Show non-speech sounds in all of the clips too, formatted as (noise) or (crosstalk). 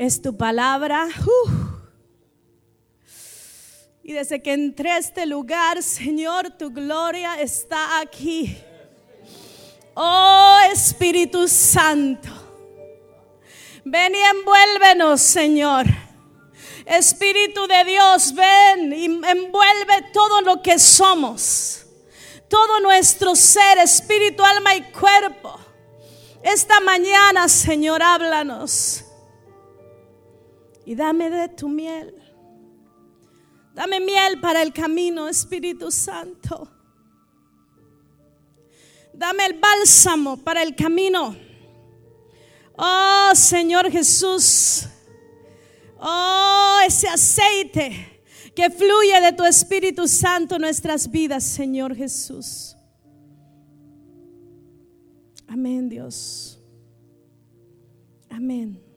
es tu palabra. Y desde que entré a este lugar, Señor, tu gloria está aquí. Oh Espíritu Santo, ven y envuélvenos, Señor. Espíritu de Dios, ven y envuelve todo lo que somos, todo nuestro ser, espíritu, alma y cuerpo. Esta mañana, Señor, háblanos y dame de tu miel. Dame miel para el camino, Espíritu Santo. Dame el bálsamo para el camino. Oh Señor Jesús. Oh, ese aceite que fluye de tu Espíritu Santo en nuestras vidas, Señor Jesús. Amén, Dios. Amén.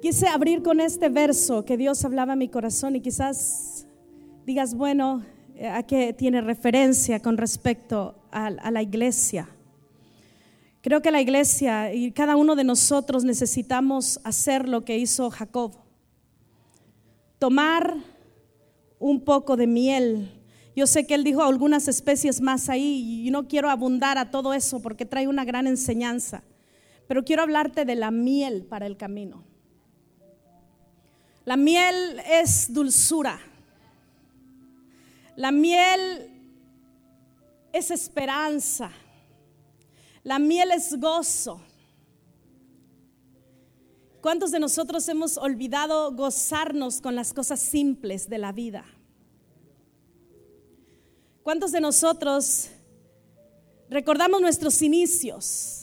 Quise abrir con este verso que Dios hablaba en mi corazón y quizás digas, bueno, eh, ¿a qué tiene referencia con respecto a, a la iglesia? Creo que la iglesia y cada uno de nosotros necesitamos hacer lo que hizo Jacob. Tomar un poco de miel. Yo sé que él dijo algunas especies más ahí y no quiero abundar a todo eso porque trae una gran enseñanza. Pero quiero hablarte de la miel para el camino. La miel es dulzura. La miel es esperanza. La miel es gozo. ¿Cuántos de nosotros hemos olvidado gozarnos con las cosas simples de la vida? ¿Cuántos de nosotros recordamos nuestros inicios?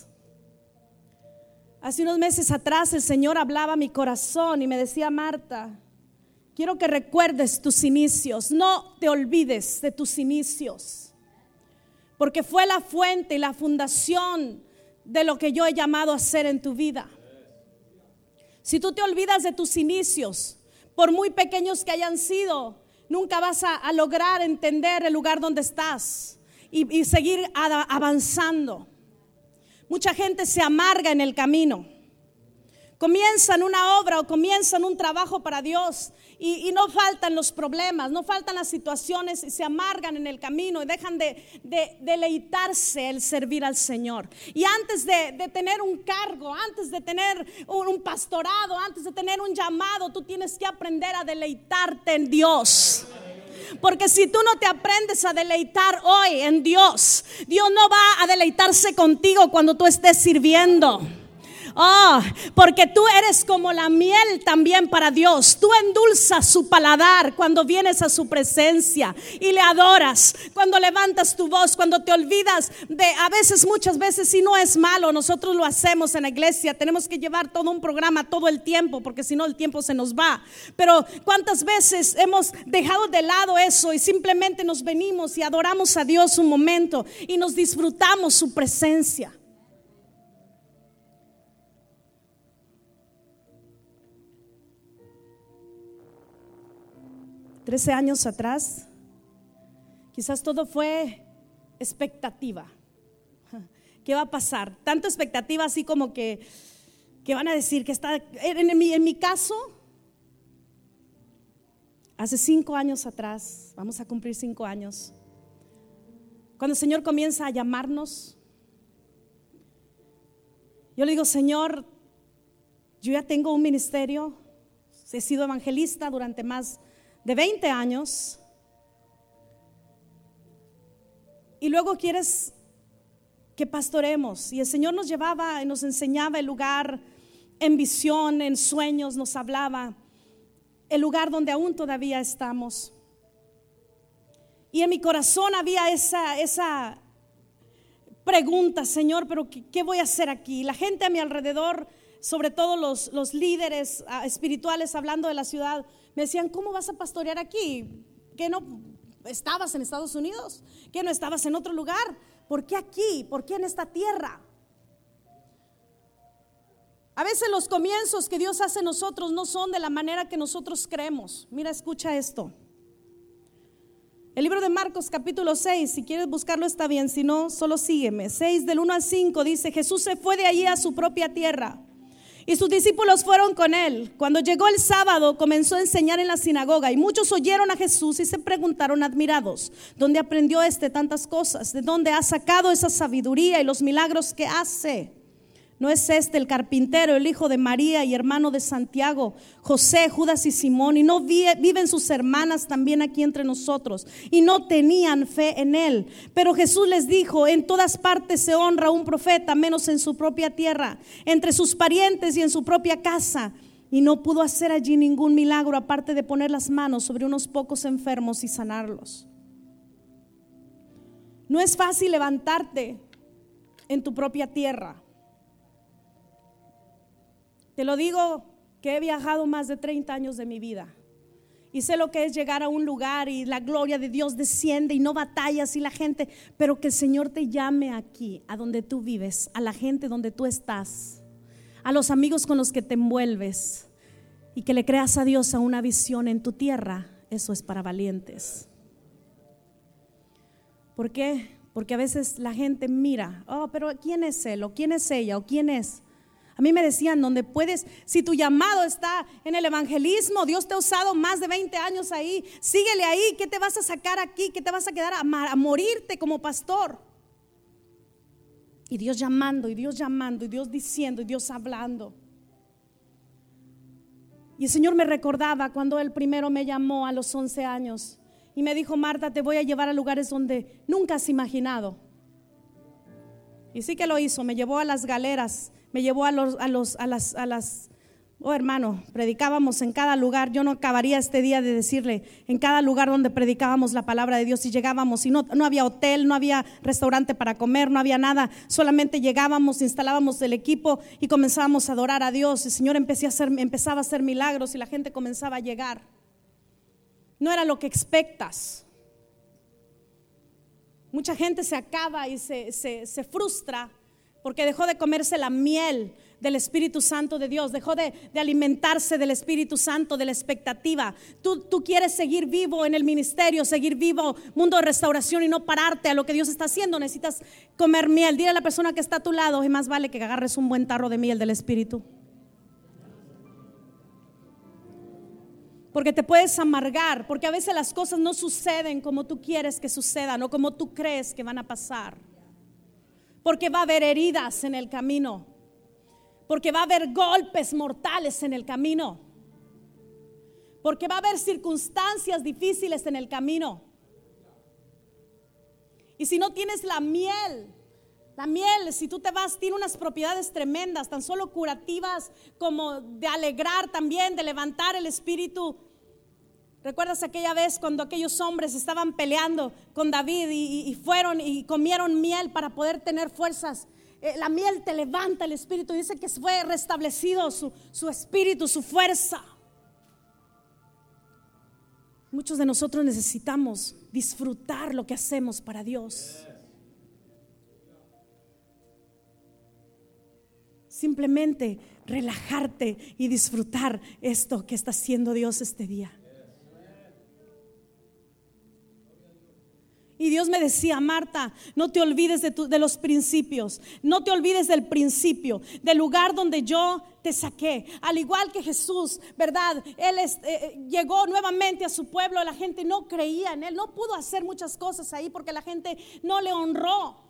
Hace unos meses atrás el Señor hablaba a mi corazón y me decía, Marta, quiero que recuerdes tus inicios, no te olvides de tus inicios porque fue la fuente y la fundación de lo que yo he llamado a hacer en tu vida. Si tú te olvidas de tus inicios, por muy pequeños que hayan sido, nunca vas a, lograr entender el lugar donde estás y seguir avanzando. Mucha gente se amarga en el camino. Comienzan una obra o comienzan un trabajo para Dios y, no faltan los problemas, no faltan las situaciones y se amargan en el camino y dejan de, deleitarse el servir al Señor. Y antes de, tener un cargo, antes de tener un, pastorado, antes de tener un llamado, tú tienes que aprender a deleitarte en Dios. Porque si tú no te aprendes a deleitar hoy en Dios, Dios no va a deleitarse contigo cuando tú estés sirviendo. Oh, porque tú eres como la miel también para Dios. Tú endulzas su paladar cuando vienes a su presencia y le adoras. Cuando levantas tu voz, cuando te olvidas de, a veces, muchas veces, si no es malo, nosotros lo hacemos en la iglesia. Tenemos que llevar todo un programa todo el tiempo, porque si no el tiempo se nos va. Pero ¿cuántas veces hemos dejado de lado eso y simplemente nos venimos y adoramos a Dios un momento y nos disfrutamos su presencia? Trece años atrás, quizás todo fue expectativa. (laughs) ¿Qué va a pasar? Tanta expectativa así como que, que van a decir que está, en mi, en mi caso, hace cinco años atrás, vamos a cumplir cinco años, cuando el Señor comienza a llamarnos, yo le digo, Señor, yo ya tengo un ministerio, he sido evangelista durante más de 20 años y luego quieres que pastoremos. Y el Señor nos llevaba y nos enseñaba el lugar en visión, en sueños, nos hablaba el lugar donde aún todavía estamos. Y en mi corazón había esa, esa pregunta, Señor, pero ¿qué, voy a hacer aquí? La gente a mi alrededor, sobre todo los, los líderes ah, espirituales hablando de la ciudad, me decían, ¿cómo vas a pastorear aquí? ¿Que no estabas en Estados Unidos? ¿Que no estabas en otro lugar? ¿Por qué aquí? ¿Por qué en esta tierra? A veces los comienzos que Dios hace en nosotros no son de la manera que nosotros creemos. Mira, escucha esto. El libro de Marcos capítulo 6, si quieres buscarlo está bien, si no, solo sígueme. 6 del 1 al 5 dice, Jesús se fue de allí a su propia tierra Y sus discípulos fueron con él. Cuando llegó el sábado, comenzó a enseñar en la sinagoga y muchos oyeron a Jesús y se preguntaron admirados, ¿dónde aprendió este tantas cosas? ¿De dónde ha sacado esa sabiduría y los milagros que hace? ¿No es este el carpintero, el hijo de María y hermano de Santiago, José, Judas y Simón? ¿Y no viven sus hermanas también aquí entre nosotros? Y no tenían fe en él. Pero Jesús les dijo, en todas partes se honra un profeta, menos en su propia tierra, entre sus parientes y en su propia casa. Y no pudo hacer allí ningún milagro aparte de poner las manos sobre unos pocos enfermos y sanarlos. No es fácil levantarte en tu propia tierra. Te lo digo que he viajado más de 30 años de mi vida. Y sé lo que es llegar a un lugar y la gloria de Dios desciende y no batallas y la gente, pero que el Señor te llame aquí, a donde tú vives, a la gente donde tú estás, a los amigos con los que te envuelves y que le creas a Dios a una visión en tu tierra, eso es para valientes. ¿Por qué? Porque a veces la gente mira, oh, pero ¿quién es él? ¿O quién es ella? ¿O quién es? A mí me decían, donde puedes, si tu llamado está en el evangelismo, Dios te ha usado más de 20 años ahí, síguele ahí, ¿qué te vas a sacar aquí? ¿Qué te vas a quedar a, a morirte como pastor? Y Dios llamando, y Dios llamando, y Dios diciendo, y Dios hablando. Y el Señor me recordaba cuando Él primero me llamó a los 11 años y me dijo, Marta, te voy a llevar a lugares donde nunca has imaginado. Y sí que lo hizo, me llevó a las galeras me llevó a, los, a, los, a, las, a las, oh hermano, predicábamos en cada lugar. Yo no acabaría este día de decirle, en cada lugar donde predicábamos la palabra de Dios y llegábamos y no, no había hotel, no había restaurante para comer, no había nada, solamente llegábamos, instalábamos el equipo y comenzábamos a adorar a Dios. El Señor a empezaba a hacer milagros y la gente comenzaba a llegar. No era lo que expectas. Mucha gente se acaba y se, se, se frustra porque dejó de comerse la miel del Espíritu Santo de Dios, dejó de, alimentarse del Espíritu Santo, de la expectativa. Tú, tú quieres seguir vivo en el ministerio, seguir vivo, mundo de restauración y no pararte a lo que Dios está haciendo. Necesitas comer miel. Dile a la persona que está a tu lado, es más vale que agarres un buen tarro de miel del Espíritu. Porque te puedes amargar, porque a veces las cosas no suceden como tú quieres que sucedan o como tú crees que van a pasar porque va a haber heridas en el camino, porque va a haber golpes mortales en el camino, porque va a haber circunstancias difíciles en el camino. Y si no tienes la miel, la miel, si tú te vas, tiene unas propiedades tremendas, tan solo curativas como de alegrar también, de levantar el espíritu ¿Recuerdas aquella vez cuando aquellos hombres estaban peleando con David y, fueron y comieron miel para poder tener fuerzas? Eh, la miel te levanta el espíritu. Dice que fue restablecido su, su espíritu, su fuerza. Muchos de nosotros necesitamos disfrutar lo que hacemos para Dios. Simplemente relajarte y disfrutar esto que está haciendo Dios este día. Y Dios me decía, Marta, no te olvides de, los principios, no te olvides del principio, del lugar donde yo te saqué. Al igual que Jesús, ¿verdad? Él eh, eh, llegó nuevamente a su pueblo, la gente no creía en él, no pudo hacer muchas cosas ahí porque la gente no le honró.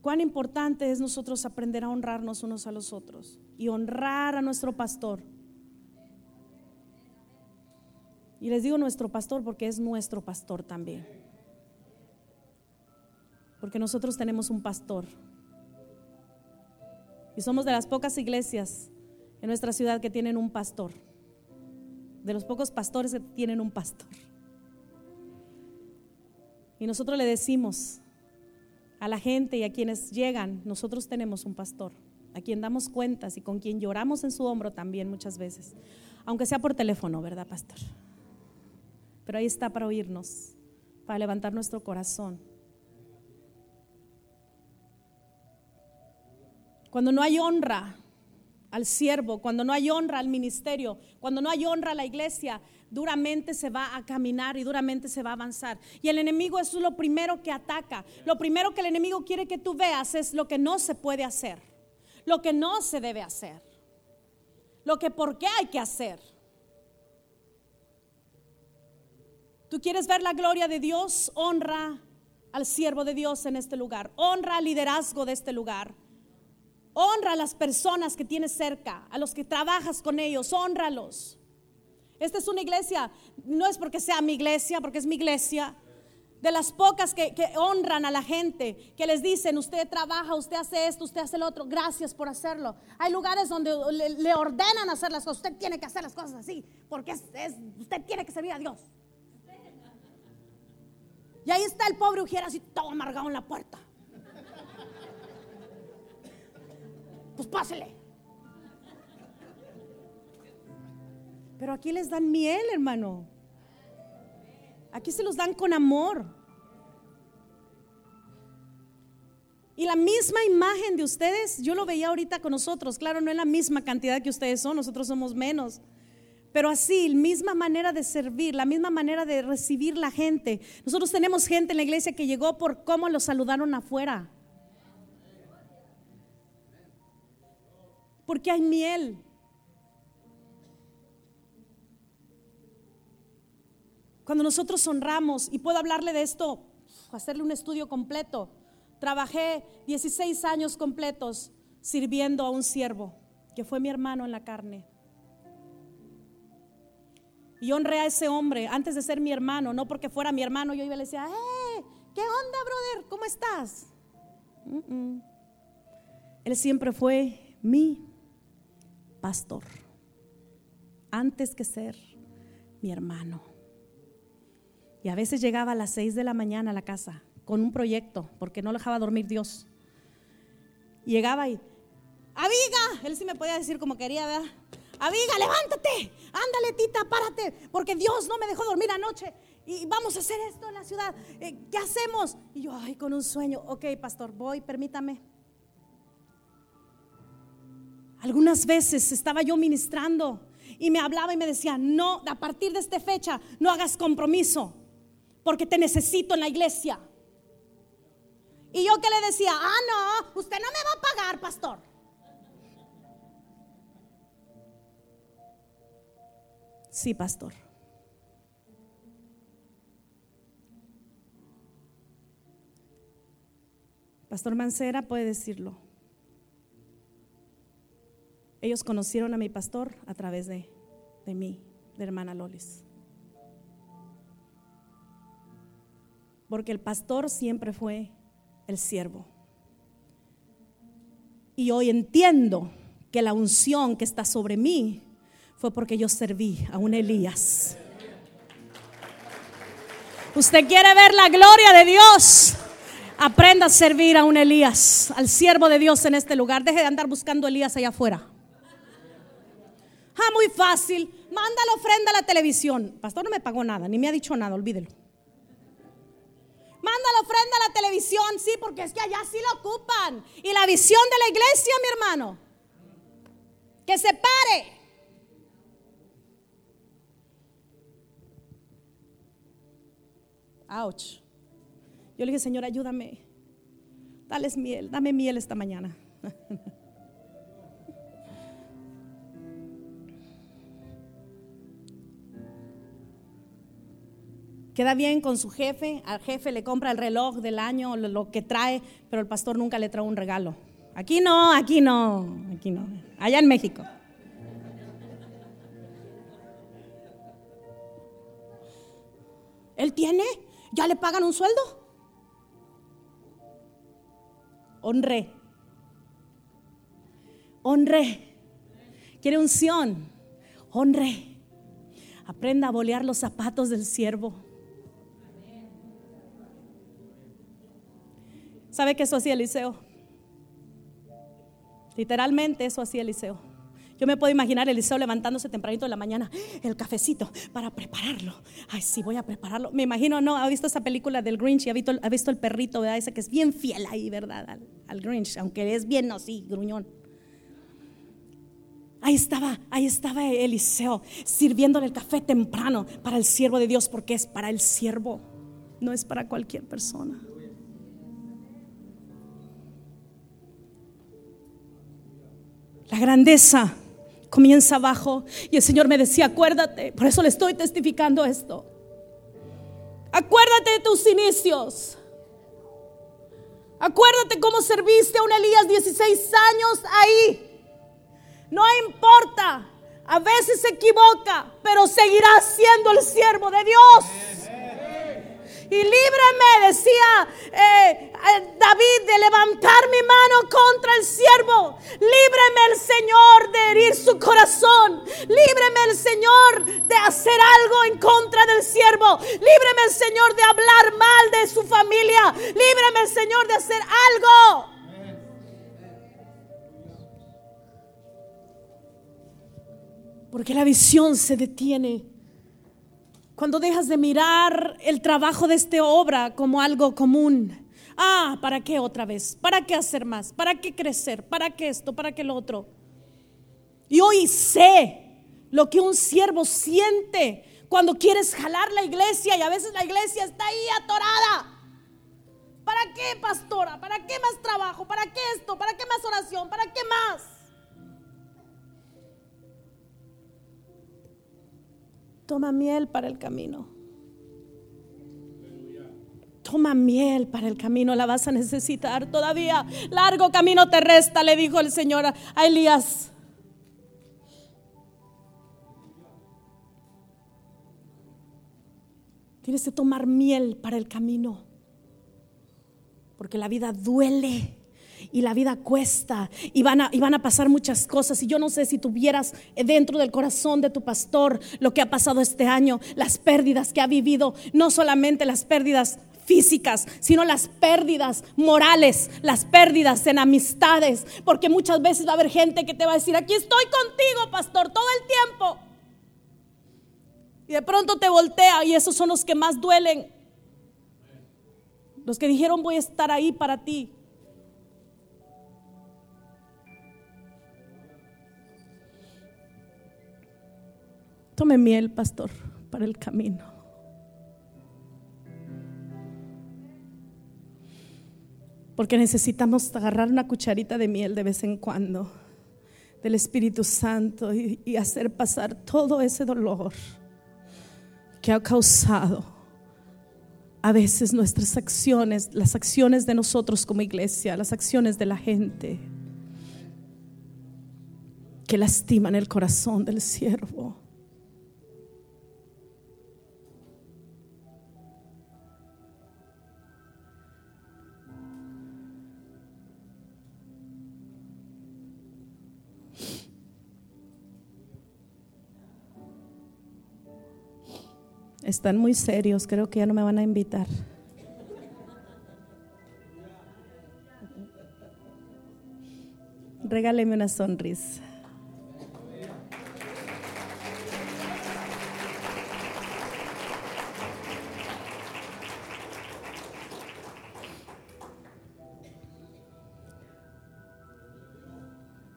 Cuán importante es nosotros aprender a honrarnos unos a los otros y honrar a nuestro pastor. Y les digo nuestro pastor porque es nuestro pastor también. Porque nosotros tenemos un pastor. Y somos de las pocas iglesias en nuestra ciudad que tienen un pastor. De los pocos pastores que tienen un pastor. Y nosotros le decimos, a la gente y a quienes llegan, nosotros tenemos un pastor, a quien damos cuentas y con quien lloramos en su hombro también muchas veces, aunque sea por teléfono, ¿verdad, pastor? Pero ahí está para oírnos, para levantar nuestro corazón. Cuando no hay honra, al siervo, cuando no hay honra al ministerio, cuando no hay honra a la iglesia, duramente se va a caminar y duramente se va a avanzar. Y el enemigo es lo primero que ataca. Lo primero que el enemigo quiere que tú veas es lo que no se puede hacer, lo que no se debe hacer, lo que por qué hay que hacer. Tú quieres ver la gloria de Dios, honra al siervo de Dios en este lugar, honra al liderazgo de este lugar. Honra a las personas que tienes cerca, a los que trabajas con ellos, honralos. Esta es una iglesia, no es porque sea mi iglesia, porque es mi iglesia, de las pocas que, honran a la gente, que les dicen, usted trabaja, usted hace esto, usted hace lo otro, gracias por hacerlo. Hay lugares donde le, ordenan hacer las cosas, usted tiene que hacer las cosas así, porque usted tiene que servir a Dios. Y ahí está el pobre Ujiera así todo amargado en la puerta. Pues pásele. Pero aquí les dan miel, hermano. Aquí se los dan con amor. Y la misma imagen de ustedes, yo lo veía ahorita con nosotros. Claro, no es la misma cantidad que ustedes son, nosotros somos menos. Pero así, la misma manera de servir, la misma manera de recibir la gente. Nosotros tenemos gente en la iglesia que llegó por cómo lo saludaron afuera. Porque hay miel. Cuando nosotros honramos, y puedo hablarle de esto, hacerle un estudio completo. Trabajé 16 años completos sirviendo a un siervo, que fue mi hermano en la carne. Y honré a ese hombre antes de ser mi hermano, no porque fuera mi hermano, yo iba y le decía, ¡eh! ¿Qué onda, brother? ¿Cómo estás? Él siempre fue mi pastor, antes que ser mi hermano. Y a veces llegaba a las seis de la mañana a la casa con un proyecto, porque no dejaba dormir Dios. llegaba y, Aviga, él sí me podía decir como quería, ¿verdad? Aviga, levántate, ándale, tita, párate, porque Dios no me dejó dormir anoche y vamos a hacer esto en la ciudad. Eh, ¿Qué hacemos? Y yo, ay, con un sueño, ok, pastor, voy, permítame. Algunas veces estaba yo ministrando y me hablaba y me decía, no, a partir de esta fecha no hagas compromiso, porque te necesito en la iglesia. Y yo que le decía, ah, no, usted no me va a pagar, pastor. Sí, pastor. Pastor Mancera puede decirlo. Ellos conocieron a mi pastor a través de, de mí, de hermana Lolis. Porque el pastor siempre fue el siervo. Y hoy entiendo que la unción que está sobre mí fue porque yo serví a un Elías. Usted quiere ver la gloria de Dios. Aprenda a servir a un Elías, al siervo de Dios en este lugar. Deje de andar buscando Elías allá afuera. Ah, muy fácil. Manda la ofrenda a la televisión. Pastor no me pagó nada, ni me ha dicho nada, olvídelo. La televisión, sí, porque es que allá sí lo ocupan. Y la visión de la iglesia, mi hermano, que se pare. Ouch. Yo le dije, Señor, ayúdame. Dales miel, dame miel esta mañana. (laughs) Queda bien con su jefe, al jefe le compra el reloj del año, lo que trae, pero el pastor nunca le trae un regalo. Aquí no, aquí no, aquí no. Allá en México. ¿Él tiene? ¿Ya le pagan un sueldo? Honré. Honré. Quiere unción. Honré. Aprenda a bolear los zapatos del siervo. ¿Sabe que eso hacía Eliseo? Literalmente eso hacía Eliseo. Yo me puedo imaginar Eliseo levantándose tempranito de la mañana, el cafecito para prepararlo. Ay, sí, voy a prepararlo. Me imagino, no, ha visto esa película del Grinch y ha visto, ha visto el perrito, ¿verdad? Ese que es bien fiel ahí, ¿verdad? Al, Grinch, aunque es bien, no, sí, gruñón. Ahí estaba, ahí estaba Eliseo sirviéndole el café temprano para el siervo de Dios porque es para el siervo, no es para cualquier persona. La grandeza comienza abajo y el Señor me decía, acuérdate, por eso le estoy testificando esto. Acuérdate de tus inicios. Acuérdate cómo serviste a un Elías 16 años ahí. No importa, a veces se equivoca, pero seguirá siendo el siervo de Dios. Y líbrame, decía eh, David, de levantar mi mano contra el siervo. Líbreme el Señor de herir su corazón. Líbreme el Señor de hacer algo en contra del siervo. Líbreme el Señor de hablar mal de su familia. Líbreme el Señor de hacer algo. Porque la visión se detiene cuando dejas de mirar el trabajo de esta obra como algo común. Ah, ¿para qué otra vez? ¿Para qué hacer más? ¿Para qué crecer? ¿Para qué esto? ¿Para qué lo otro? Y hoy sé lo que un siervo siente cuando quieres jalar la iglesia y a veces la iglesia está ahí atorada. ¿Para qué, pastora? ¿Para qué más trabajo? ¿Para qué esto? ¿Para qué más oración? ¿Para qué más? Toma miel para el camino. Toma miel para el camino, la vas a necesitar todavía. Largo camino te resta, le dijo el Señor a Elías. Tienes que tomar miel para el camino, porque la vida duele y la vida cuesta y van, a, y van a pasar muchas cosas. Y yo no sé si tuvieras dentro del corazón de tu pastor lo que ha pasado este año, las pérdidas que ha vivido, no solamente las pérdidas físicas, sino las pérdidas morales, las pérdidas en amistades, porque muchas veces va a haber gente que te va a decir, aquí estoy contigo, pastor, todo el tiempo. Y de pronto te voltea y esos son los que más duelen. Los que dijeron voy a estar ahí para ti. Tome miel, pastor, para el camino. Porque necesitamos agarrar una cucharita de miel de vez en cuando del Espíritu Santo y, hacer pasar todo ese dolor que ha causado a veces nuestras acciones, las acciones de nosotros como iglesia, las acciones de la gente que lastiman el corazón del siervo. Están muy serios, creo que ya no me van a invitar. Regáleme una sonrisa.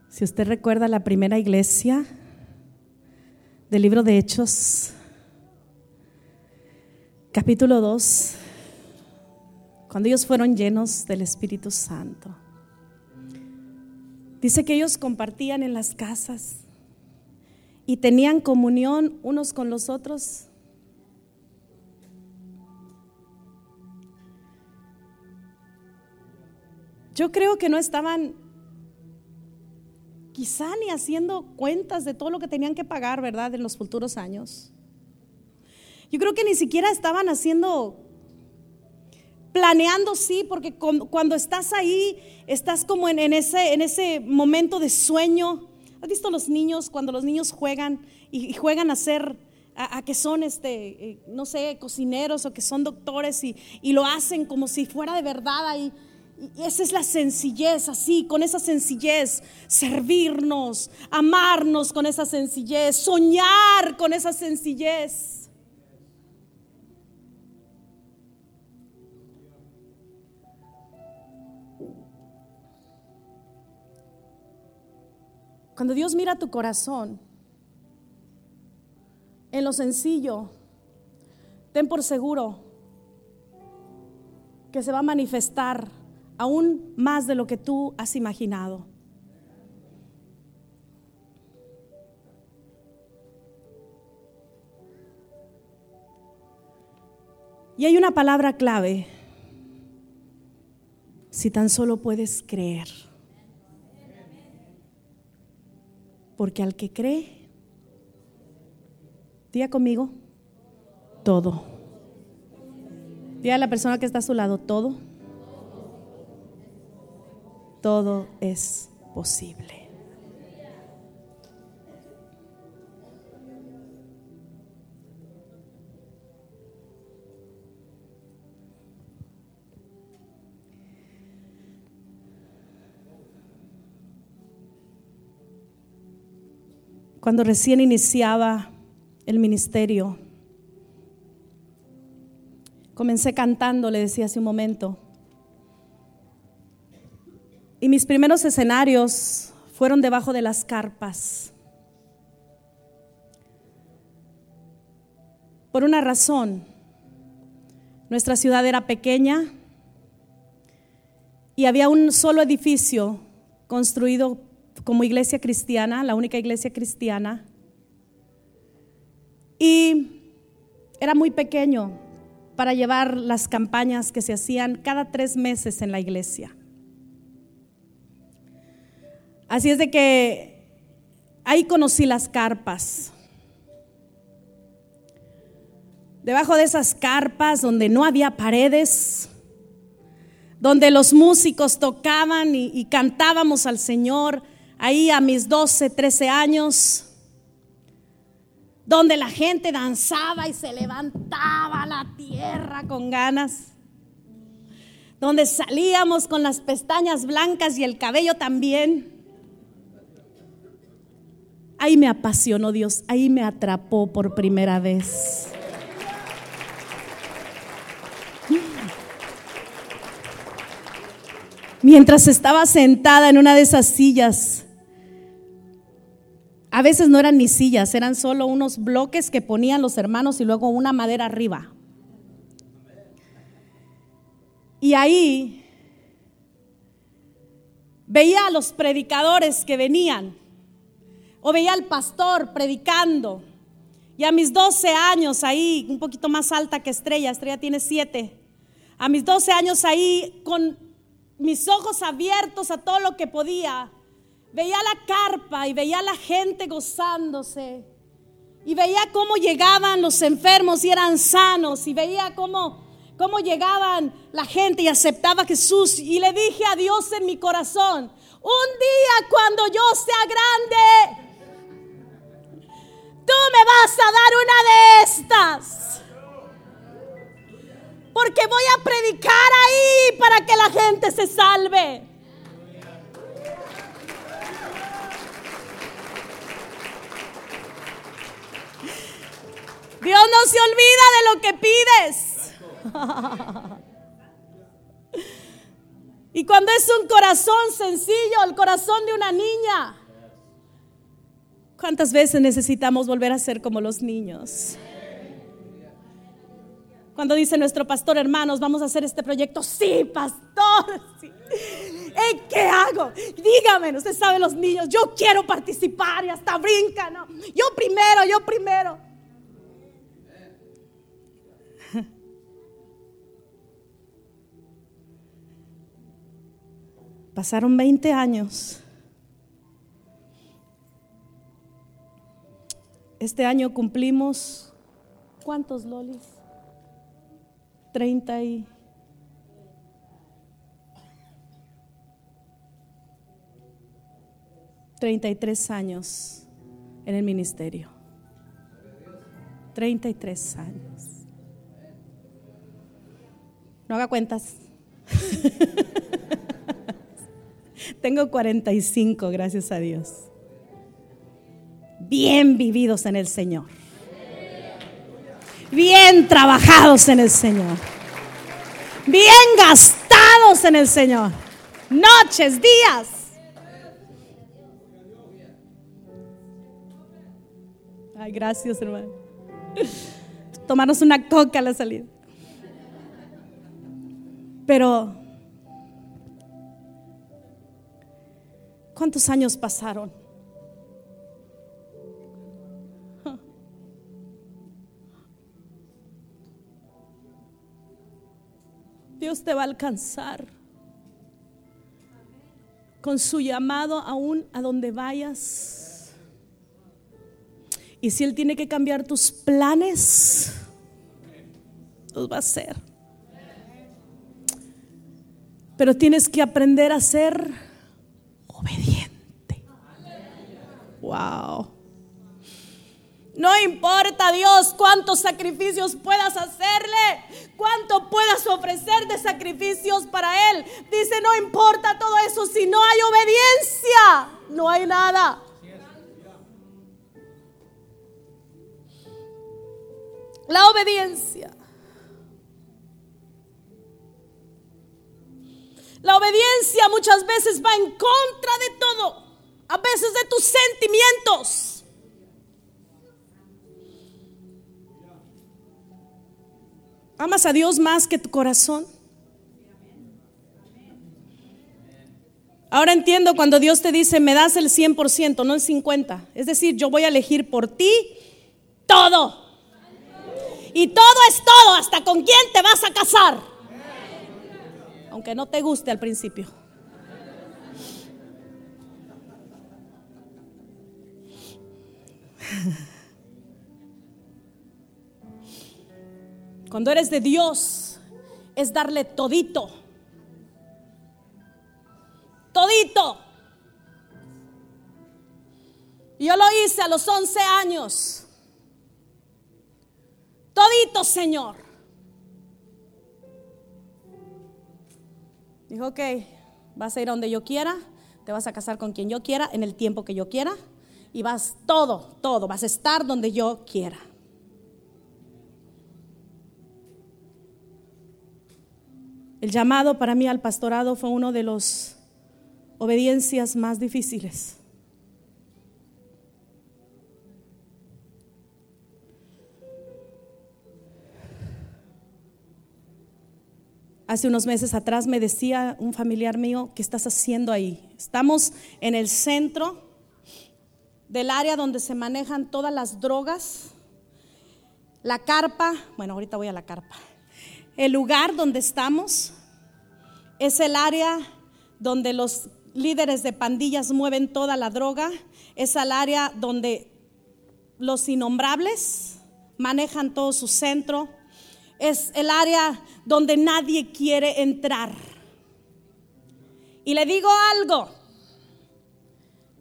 Si usted recuerda la primera iglesia del libro de Hechos, capítulo 2, cuando ellos fueron llenos del Espíritu Santo. Dice que ellos compartían en las casas y tenían comunión unos con los otros. Yo creo que no estaban quizá ni haciendo cuentas de todo lo que tenían que pagar, ¿verdad?, en los futuros años. Yo creo que ni siquiera estaban haciendo, planeando, sí, porque cuando estás ahí, estás como en, ese, en ese momento de sueño. ¿Has visto los niños cuando los niños juegan y, juegan a ser, a, que son, este, eh, no sé, cocineros o que son doctores y, y lo hacen como si fuera de verdad ahí? Y esa es la sencillez, así, con esa sencillez, servirnos, amarnos con esa sencillez, soñar con esa sencillez. Cuando Dios mira tu corazón, en lo sencillo, ten por seguro que se va a manifestar aún más de lo que tú has imaginado. Y hay una palabra clave, si tan solo puedes creer. Porque al que cree, diga conmigo, todo. Diga a la persona que está a su lado, todo. Todo es posible. Cuando recién iniciaba el ministerio, Comencé cantando, le decía hace un momento. Y mis primeros escenarios fueron debajo de las carpas. Por una razón, nuestra ciudad era pequeña y había un solo edificio construido como iglesia cristiana, la única iglesia cristiana. Y era muy pequeño, para llevar las campañas que se hacían cada tres meses en la iglesia. Así es de que ahí conocí las carpas. Debajo de esas carpas donde no había paredes, donde los músicos tocaban y, y cantábamos al Señor, ahí a mis 12, 13 años donde la gente danzaba y se levantaba la tierra con ganas, donde salíamos con las pestañas blancas y el cabello también. Ahí me apasionó Dios, ahí me atrapó por primera vez. Mientras estaba sentada en una de esas sillas, a veces no eran ni sillas, eran solo unos bloques que ponían los hermanos y luego una madera arriba. Y ahí veía a los predicadores que venían, o veía al pastor predicando. Y a mis 12 años ahí, un poquito más alta que Estrella, Estrella tiene 7, a mis 12 años ahí, con mis ojos abiertos a todo lo que podía, Veía la carpa y veía la gente gozándose. Y veía cómo llegaban los enfermos y eran sanos. Y veía cómo, cómo llegaban la gente y aceptaba a Jesús. Y le dije a Dios en mi corazón, un día cuando yo sea grande, tú me vas a dar una de estas. Porque voy a predicar ahí para que la gente se salve. Dios no se olvida de lo que pides. (laughs) y cuando es un corazón sencillo, el corazón de una niña, ¿cuántas veces necesitamos volver a ser como los niños? Cuando dice nuestro pastor, hermanos, vamos a hacer este proyecto. Sí, pastor. ¿Qué hago? Dígame, usted sabe los niños, yo quiero participar y hasta brincan. Yo primero, yo primero. Pasaron 20 años. Este año cumplimos, ¿cuántos lolis? 30 y... Treinta y tres años en el ministerio. Treinta y tres años. No haga cuentas. (laughs) Tengo 45, gracias a Dios. Bien vividos en el Señor. Bien trabajados en el Señor. Bien gastados en el Señor. Noches, días. Ay, gracias, hermano. Tomarnos una coca a la salida. Pero, ¿cuántos años pasaron? Dios te va a alcanzar con su llamado aún a donde vayas. Y si Él tiene que cambiar tus planes, los va a hacer. Pero tienes que aprender a ser obediente. Wow. No importa Dios cuántos sacrificios puedas hacerle, cuánto puedas ofrecer de sacrificios para Él. Dice, no importa todo eso, si no hay obediencia, no hay nada. La obediencia. La obediencia muchas veces va en contra de todo, a veces de tus sentimientos. ¿Amas a Dios más que tu corazón? Ahora entiendo cuando Dios te dice, me das el 100%, no el 50%. Es decir, yo voy a elegir por ti todo. Y todo es todo, hasta con quién te vas a casar. Aunque no te guste al principio. Cuando eres de Dios, es darle todito. Todito. Yo lo hice a los 11 años. Todito, Señor. Dijo, ok, vas a ir a donde yo quiera, te vas a casar con quien yo quiera, en el tiempo que yo quiera, y vas todo, todo, vas a estar donde yo quiera. El llamado para mí al pastorado fue uno de los obediencias más difíciles. Hace unos meses atrás me decía un familiar mío, ¿qué estás haciendo ahí? Estamos en el centro del área donde se manejan todas las drogas. La carpa, bueno, ahorita voy a la carpa. El lugar donde estamos es el área donde los líderes de pandillas mueven toda la droga, es el área donde los innombrables manejan todo su centro, es el área donde nadie quiere entrar. Y le digo algo,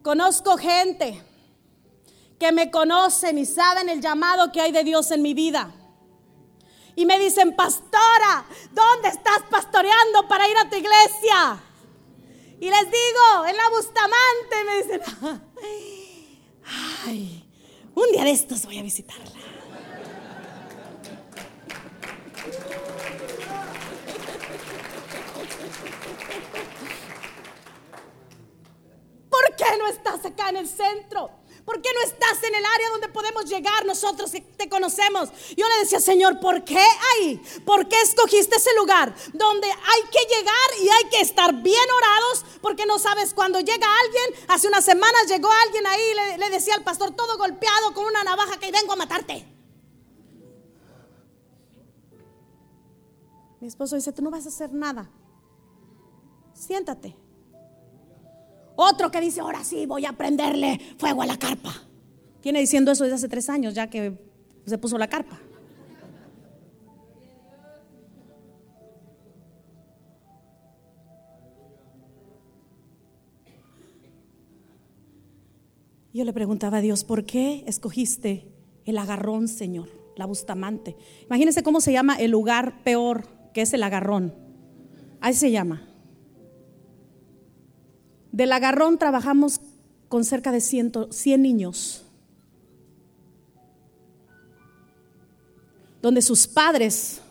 conozco gente que me conocen y saben el llamado que hay de Dios en mi vida y me dicen, pastora, ¿dónde estás pastoreando para ir a tu iglesia? Y les digo, en la Bustamante, me dicen, (laughs) ay, un día de estos voy a visitarla. ¿Por qué no estás acá en el centro? ¿Por qué no estás en el área donde podemos llegar nosotros que te conocemos? Yo le decía, Señor, ¿por qué ahí? ¿Por qué escogiste ese lugar donde hay que llegar y hay que estar bien orados? Porque no sabes cuando llega alguien. Hace unas semanas llegó alguien ahí le decía al pastor todo golpeado con una navaja que vengo a matarte. Mi esposo dice, tú no vas a hacer nada. Siéntate. Otro que dice, ahora sí, voy a prenderle fuego a la carpa. Tiene diciendo eso desde hace tres años ya que se puso la carpa. Yo le preguntaba a Dios, ¿por qué escogiste el agarrón, Señor? La bustamante. Imagínense cómo se llama el lugar peor, que es el agarrón. Ahí se llama. Del agarrón trabajamos con cerca de 100, niños, donde sus padres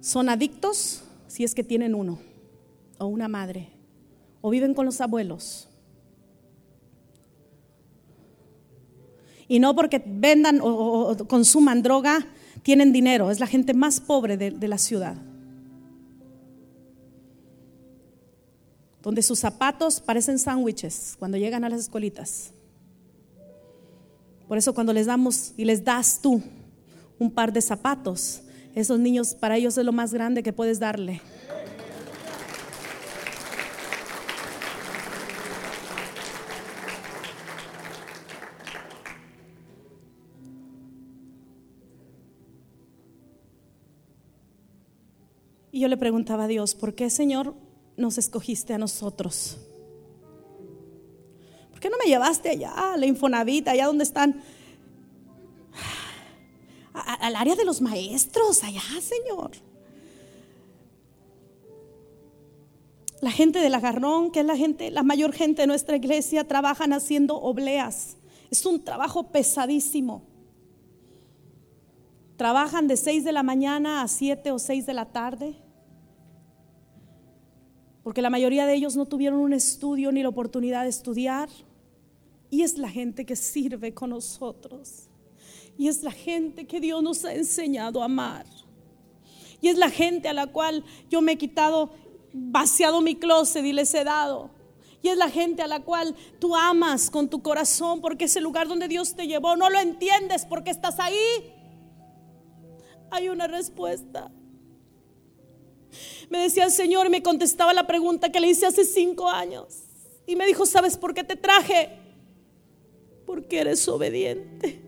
son adictos, si es que tienen uno, o una madre, o viven con los abuelos. Y no porque vendan o, consuman droga, tienen dinero. Es la gente más pobre de la ciudad. Donde sus zapatos parecen sándwiches cuando llegan a las escuelitas. Por eso cuando les damos y les das tú un par de zapatos, esos niños para ellos es lo más grande que puedes darle. Yo le preguntaba a Dios, ¿por qué Señor nos escogiste a nosotros? ¿Por qué no me llevaste allá, a la Infonavit, allá donde están, al área de los maestros, allá, Señor? La gente del agarrón, que es la gente, la mayor gente de nuestra iglesia, trabajan haciendo obleas. Es un trabajo pesadísimo. Trabajan de 6 de la mañana a 7 o 6 de la tarde porque la mayoría de ellos no tuvieron un estudio ni la oportunidad de estudiar. Y es la gente que sirve con nosotros. Y es la gente que Dios nos ha enseñado a amar. Y es la gente a la cual yo me he quitado, vaciado mi closet y les he dado. Y es la gente a la cual tú amas con tu corazón porque es el lugar donde Dios te llevó. No lo entiendes porque estás ahí. Hay una respuesta. Me decía el Señor y me contestaba la pregunta que le hice hace cinco años. Y me dijo, ¿sabes por qué te traje? Porque eres obediente.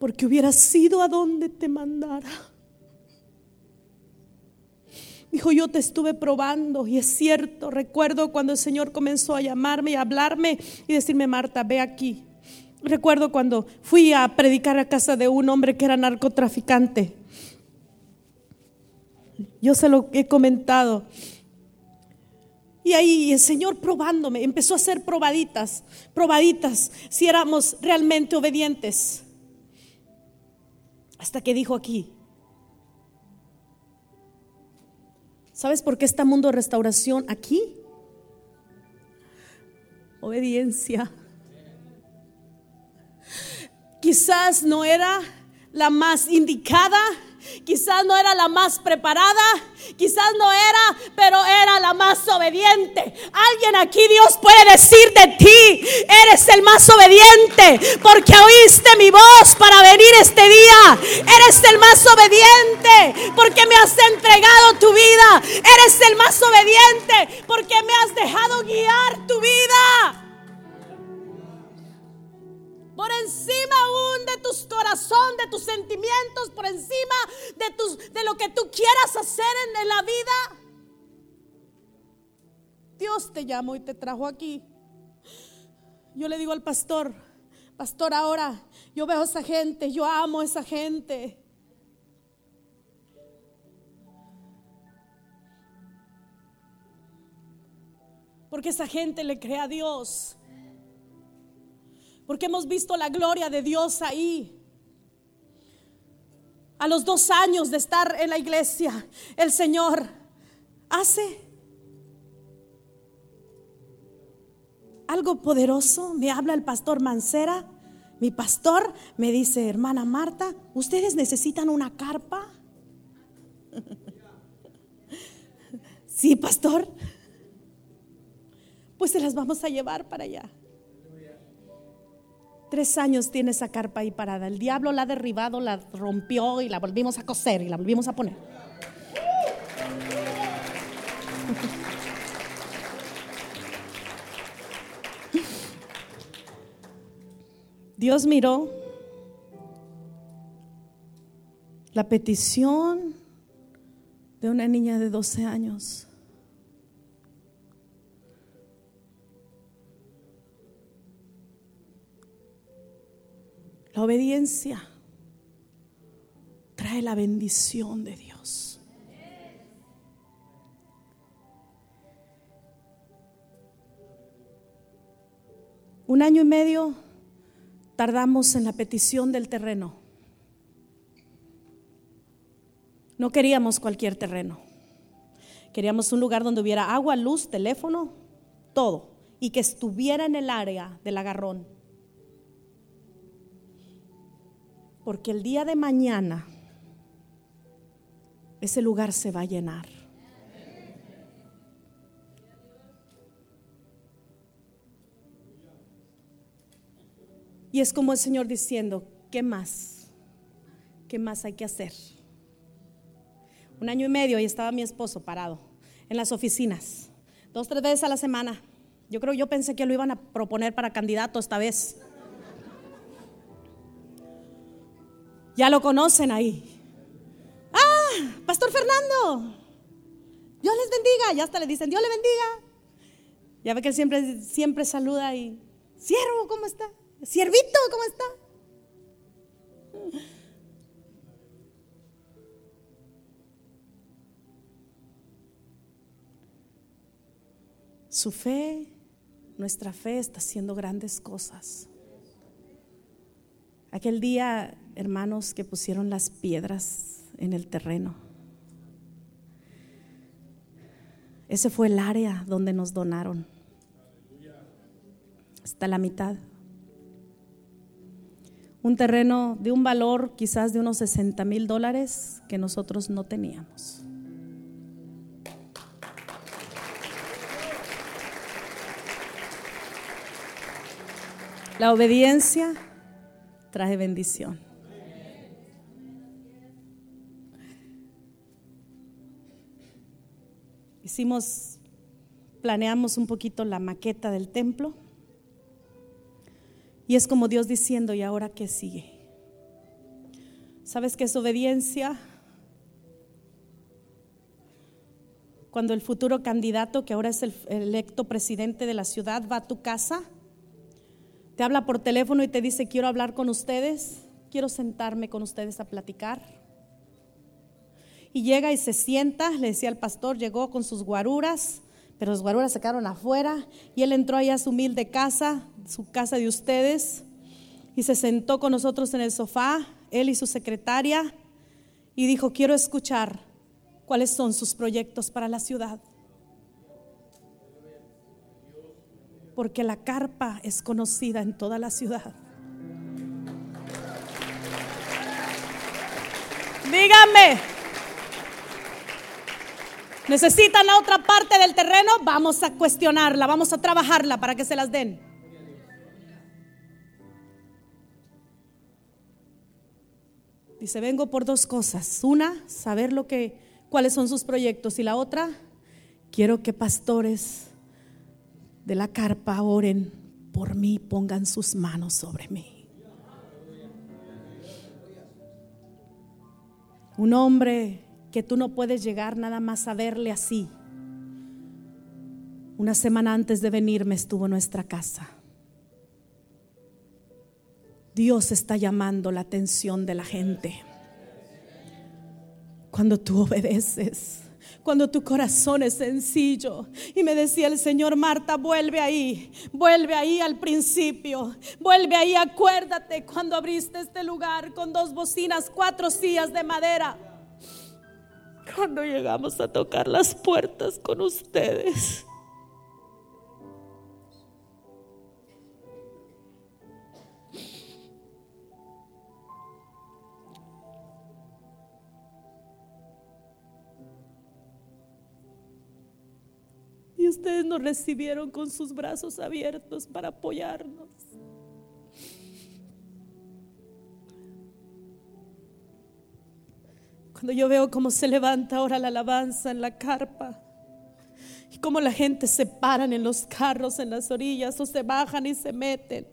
Porque hubieras sido a donde te mandara. Dijo, yo te estuve probando y es cierto, recuerdo cuando el Señor comenzó a llamarme y a hablarme y decirme, Marta, ve aquí. Recuerdo cuando fui a predicar a casa de un hombre que era narcotraficante. Yo se lo he comentado. Y ahí el Señor probándome, empezó a hacer probaditas, probaditas, si éramos realmente obedientes. Hasta que dijo aquí, ¿sabes por qué está Mundo de Restauración aquí? Obediencia. Quizás no era la más indicada, quizás no era la más preparada, quizás no era, pero era la más obediente. Alguien aquí Dios puede decir de ti, eres el más obediente porque oíste mi voz para venir este día. Eres el más obediente porque me has entregado tu vida. Eres el más obediente porque me has dejado guiar tu vida por encima aún de tus corazón, de tus sentimientos, por encima de, tus, de lo que tú quieras hacer en, en la vida. Dios te llamó y te trajo aquí. Yo le digo al pastor, pastor, ahora yo veo a esa gente, yo amo a esa gente. Porque esa gente le cree a Dios porque hemos visto la gloria de Dios ahí. A los dos años de estar en la iglesia, el Señor hace algo poderoso. Me habla el pastor Mancera. Mi pastor me dice, hermana Marta, ¿ustedes necesitan una carpa? (laughs) sí, pastor. Pues se las vamos a llevar para allá. Tres años tiene esa carpa ahí parada. El diablo la ha derribado, la rompió y la volvimos a coser y la volvimos a poner. Dios miró la petición de una niña de 12 años. La obediencia trae la bendición de Dios. Un año y medio tardamos en la petición del terreno. No queríamos cualquier terreno. Queríamos un lugar donde hubiera agua, luz, teléfono, todo, y que estuviera en el área del agarrón. Porque el día de mañana ese lugar se va a llenar. Y es como el Señor diciendo, ¿qué más? ¿Qué más hay que hacer? Un año y medio y estaba mi esposo parado en las oficinas, dos, tres veces a la semana. Yo creo, yo pensé que lo iban a proponer para candidato esta vez. Ya lo conocen ahí. Ah, Pastor Fernando, Dios les bendiga. Ya hasta le dicen, Dios le bendiga. Ya ve que siempre, siempre saluda y, siervo, ¿cómo está? Siervito, ¿cómo está? Su fe, nuestra fe está haciendo grandes cosas. Aquel día, hermanos, que pusieron las piedras en el terreno. Ese fue el área donde nos donaron. Hasta la mitad. Un terreno de un valor quizás de unos 60 mil dólares que nosotros no teníamos. La obediencia trae bendición. Hicimos, planeamos un poquito la maqueta del templo. Y es como Dios diciendo, ¿y ahora qué sigue? ¿Sabes qué es obediencia? Cuando el futuro candidato, que ahora es el electo presidente de la ciudad, va a tu casa te habla por teléfono y te dice, quiero hablar con ustedes, quiero sentarme con ustedes a platicar. Y llega y se sienta, le decía el pastor, llegó con sus guaruras, pero los guaruras se quedaron afuera y él entró ahí a su humilde casa, su casa de ustedes, y se sentó con nosotros en el sofá, él y su secretaria, y dijo, quiero escuchar cuáles son sus proyectos para la ciudad. porque la carpa es conocida en toda la ciudad. Díganme, ¿necesitan la otra parte del terreno? Vamos a cuestionarla, vamos a trabajarla para que se las den. Dice, vengo por dos cosas. Una, saber lo que, cuáles son sus proyectos. Y la otra, quiero que pastores de la carpa oren por mí, pongan sus manos sobre mí. Un hombre que tú no puedes llegar nada más a verle así. Una semana antes de venirme estuvo en nuestra casa. Dios está llamando la atención de la gente. Cuando tú obedeces cuando tu corazón es sencillo. Y me decía el Señor, Marta, vuelve ahí, vuelve ahí al principio, vuelve ahí, acuérdate cuando abriste este lugar con dos bocinas, cuatro sillas de madera. Cuando llegamos a tocar las puertas con ustedes. ustedes nos recibieron con sus brazos abiertos para apoyarnos. Cuando yo veo cómo se levanta ahora la alabanza en la carpa y cómo la gente se paran en los carros, en las orillas o se bajan y se meten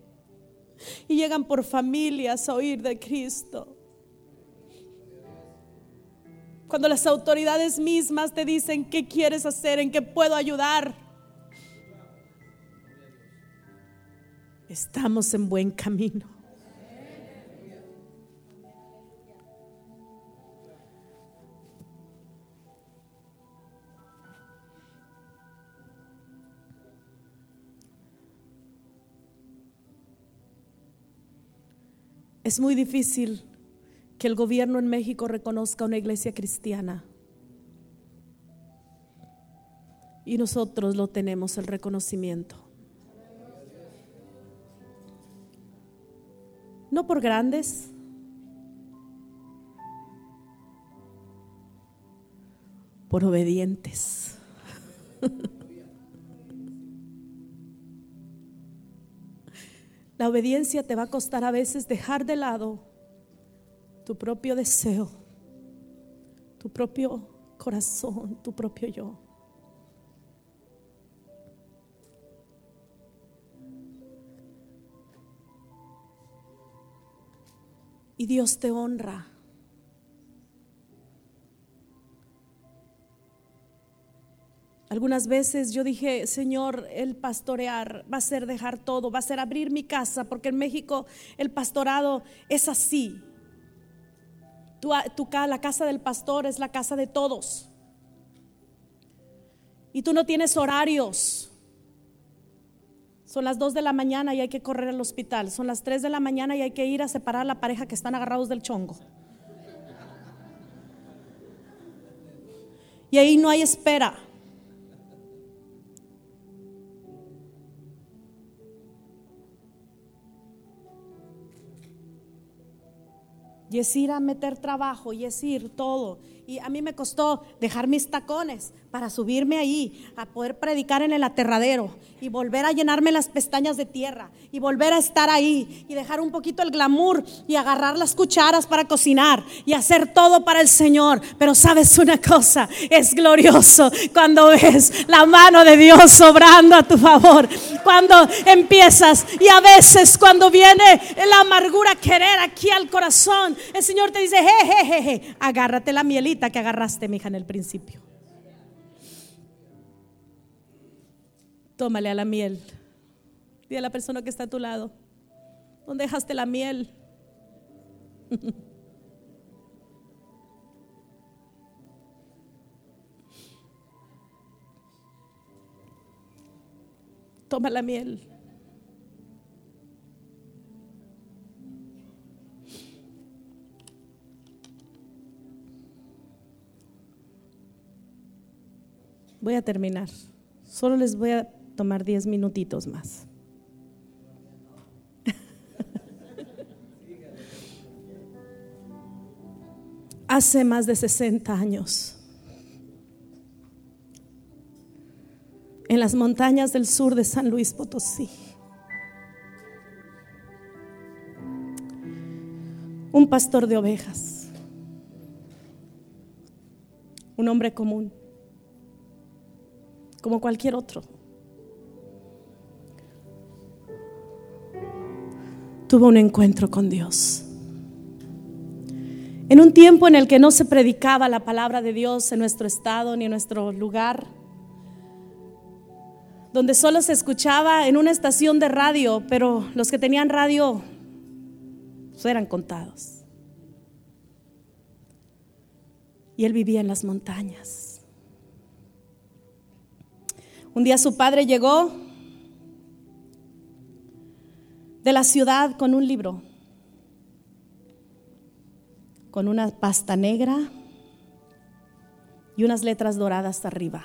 y llegan por familias a oír de Cristo. Cuando las autoridades mismas te dicen qué quieres hacer, en qué puedo ayudar. Estamos en buen camino. Es muy difícil que el gobierno en México reconozca una iglesia cristiana. Y nosotros lo tenemos, el reconocimiento. No por grandes, por obedientes. (laughs) La obediencia te va a costar a veces dejar de lado tu propio deseo, tu propio corazón, tu propio yo. Y Dios te honra. Algunas veces yo dije, Señor, el pastorear va a ser dejar todo, va a ser abrir mi casa, porque en México el pastorado es así. Tu, la casa del pastor es la casa de todos. Y tú no tienes horarios. Son las 2 de la mañana y hay que correr al hospital. Son las 3 de la mañana y hay que ir a separar a la pareja que están agarrados del chongo. Y ahí no hay espera. Y es ir a meter trabajo y es ir todo. Y a mí me costó dejar mis tacones para subirme ahí, a poder predicar en el aterradero y volver a llenarme las pestañas de tierra y volver a estar ahí y dejar un poquito el glamour y agarrar las cucharas para cocinar y hacer todo para el Señor. Pero sabes una cosa, es glorioso cuando ves la mano de Dios obrando a tu favor, cuando empiezas y a veces cuando viene la amargura querer aquí al corazón, el Señor te dice, jejeje, agárrate la mielita que agarraste, mija, en el principio. Tómale a la miel. Dile a la persona que está a tu lado, ¿dónde dejaste la miel? (laughs) Toma la miel. Voy a terminar. Solo les voy a tomar 10 minutitos más. Hace más de 60 años, en las montañas del sur de San Luis Potosí, un pastor de ovejas, un hombre común, como cualquier otro, tuvo un encuentro con Dios. En un tiempo en el que no se predicaba la palabra de Dios en nuestro estado ni en nuestro lugar, donde solo se escuchaba en una estación de radio, pero los que tenían radio pues, eran contados. Y él vivía en las montañas. Un día su padre llegó de la ciudad con un libro, con una pasta negra y unas letras doradas arriba.